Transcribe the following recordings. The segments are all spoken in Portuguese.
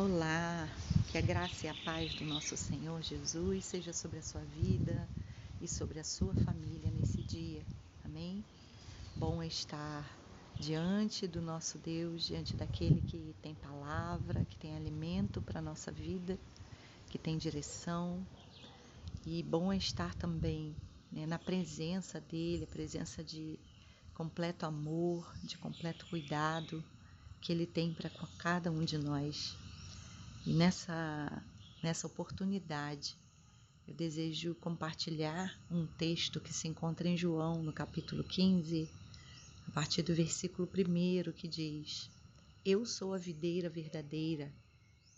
Olá, que a graça e a paz do nosso Senhor Jesus seja sobre a sua vida e sobre a sua família nesse dia. Amém? Bom estar diante do nosso Deus, diante daquele que tem palavra, que tem alimento para a nossa vida, que tem direção. E bom estar também né, na presença dele, a presença de completo amor, de completo cuidado que ele tem para cada um de nós. E nessa, nessa oportunidade, eu desejo compartilhar um texto que se encontra em João, no capítulo 15, a partir do versículo 1, que diz: Eu sou a videira verdadeira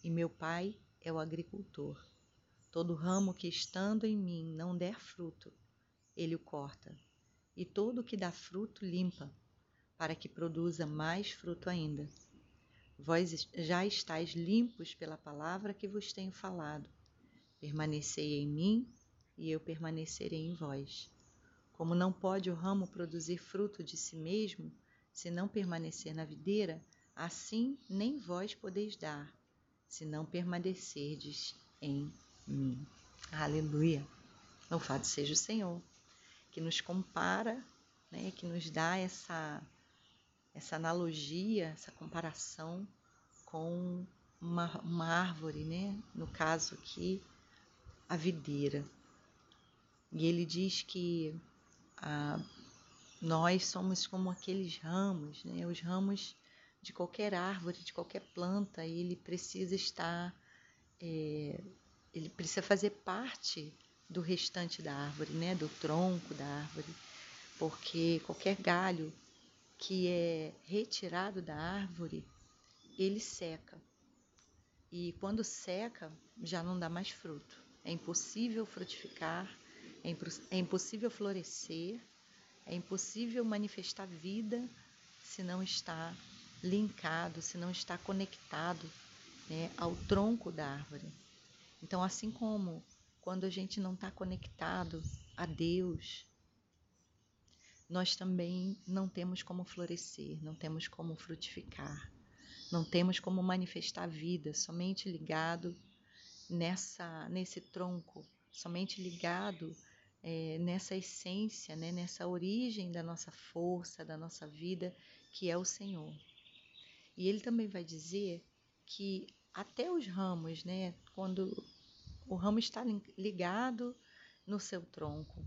e meu pai é o agricultor. Todo ramo que estando em mim não der fruto, ele o corta, e todo que dá fruto limpa, para que produza mais fruto ainda. Vós já estáis limpos pela palavra que vos tenho falado. Permanecei em mim e eu permanecerei em vós. Como não pode o ramo produzir fruto de si mesmo, se não permanecer na videira, assim nem vós podeis dar, se não permanecerdes em mim. Aleluia! Louvado seja o Senhor, que nos compara, né, que nos dá essa essa analogia, essa comparação com uma, uma árvore, né? no caso aqui, a videira. E ele diz que ah, nós somos como aqueles ramos, né? os ramos de qualquer árvore, de qualquer planta, ele precisa estar, é, ele precisa fazer parte do restante da árvore, né? do tronco da árvore, porque qualquer galho que é retirado da árvore, ele seca. E quando seca, já não dá mais fruto. É impossível frutificar, é, é impossível florescer, é impossível manifestar vida se não está linkado, se não está conectado né, ao tronco da árvore. Então, assim como quando a gente não está conectado a Deus, nós também não temos como florescer, não temos como frutificar, não temos como manifestar vida, somente ligado nessa nesse tronco, somente ligado é, nessa essência, né, nessa origem da nossa força, da nossa vida, que é o Senhor. E ele também vai dizer que até os ramos, né, quando o ramo está ligado no seu tronco,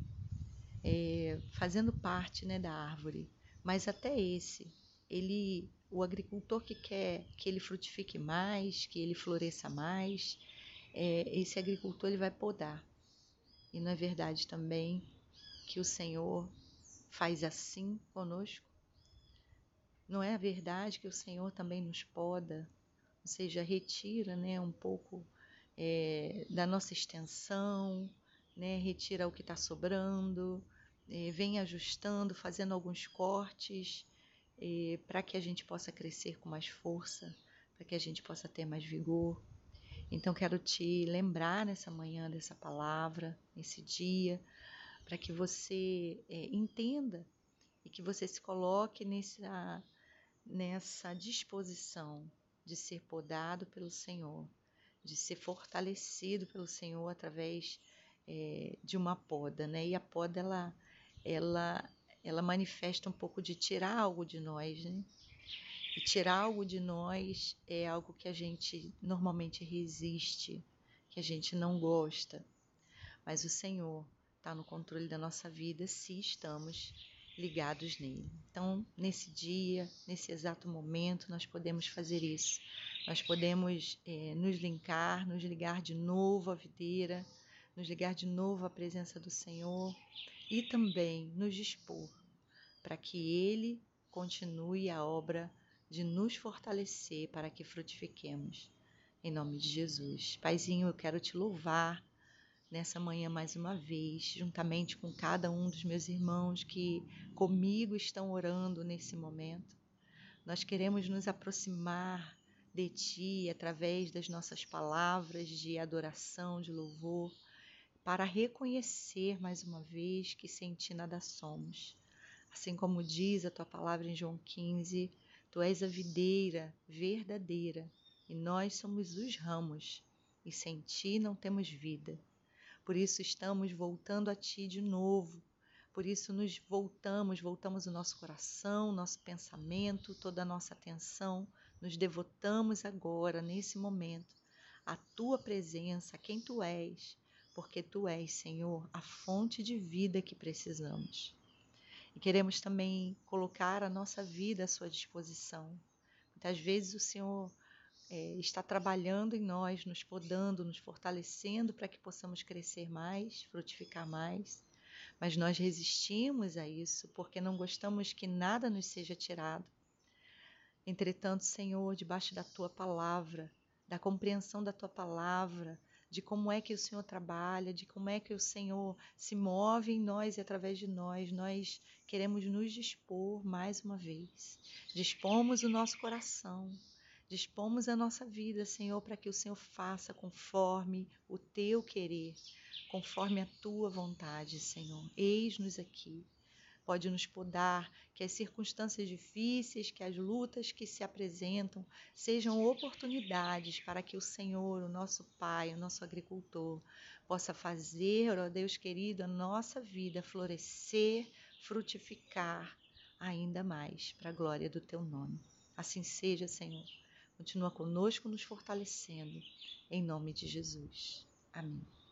é, fazendo parte né, da árvore. Mas até esse, ele, o agricultor que quer que ele frutifique mais, que ele floresça mais, é, esse agricultor ele vai podar. E não é verdade também que o Senhor faz assim conosco? Não é a verdade que o Senhor também nos poda, ou seja, retira né, um pouco é, da nossa extensão, né, retira o que está sobrando, é, vem ajustando, fazendo alguns cortes é, para que a gente possa crescer com mais força, para que a gente possa ter mais vigor. Então, quero te lembrar nessa manhã dessa palavra, nesse dia, para que você é, entenda e que você se coloque nessa, nessa disposição de ser podado pelo Senhor, de ser fortalecido pelo Senhor através é, de uma poda, né? E a poda ela ela, ela manifesta um pouco de tirar algo de nós, né? E tirar algo de nós é algo que a gente normalmente resiste, que a gente não gosta. Mas o Senhor está no controle da nossa vida se estamos ligados nele. Então, nesse dia, nesse exato momento, nós podemos fazer isso. Nós podemos é, nos linkar, nos ligar de novo à videira, nos ligar de novo à presença do Senhor e também nos dispor para que Ele continue a obra de nos fortalecer para que frutifiquemos. Em nome de Jesus. Paizinho, eu quero te louvar nessa manhã mais uma vez, juntamente com cada um dos meus irmãos que comigo estão orando nesse momento. Nós queremos nos aproximar de Ti através das nossas palavras de adoração, de louvor para reconhecer mais uma vez que sem ti nada somos. Assim como diz a tua palavra em João 15, tu és a videira verdadeira e nós somos os ramos, e sem ti não temos vida. Por isso estamos voltando a ti de novo. Por isso nos voltamos, voltamos o nosso coração, nosso pensamento, toda a nossa atenção, nos devotamos agora, nesse momento, à tua presença, a quem tu és, porque tu és, Senhor, a fonte de vida que precisamos. E queremos também colocar a nossa vida à sua disposição. Muitas vezes o Senhor é, está trabalhando em nós, nos podando, nos fortalecendo para que possamos crescer mais, frutificar mais. Mas nós resistimos a isso porque não gostamos que nada nos seja tirado. Entretanto, Senhor, debaixo da tua palavra, da compreensão da tua palavra, de como é que o Senhor trabalha, de como é que o Senhor se move em nós e através de nós. Nós queremos nos dispor mais uma vez. Dispomos o nosso coração, dispomos a nossa vida, Senhor, para que o Senhor faça conforme o teu querer, conforme a tua vontade, Senhor. Eis-nos aqui pode nos podar, que as circunstâncias difíceis, que as lutas que se apresentam sejam oportunidades para que o Senhor, o nosso Pai, o nosso agricultor, possa fazer, ó Deus querido, a nossa vida florescer, frutificar ainda mais para a glória do teu nome. Assim seja, Senhor. Continua conosco, nos fortalecendo, em nome de Jesus. Amém.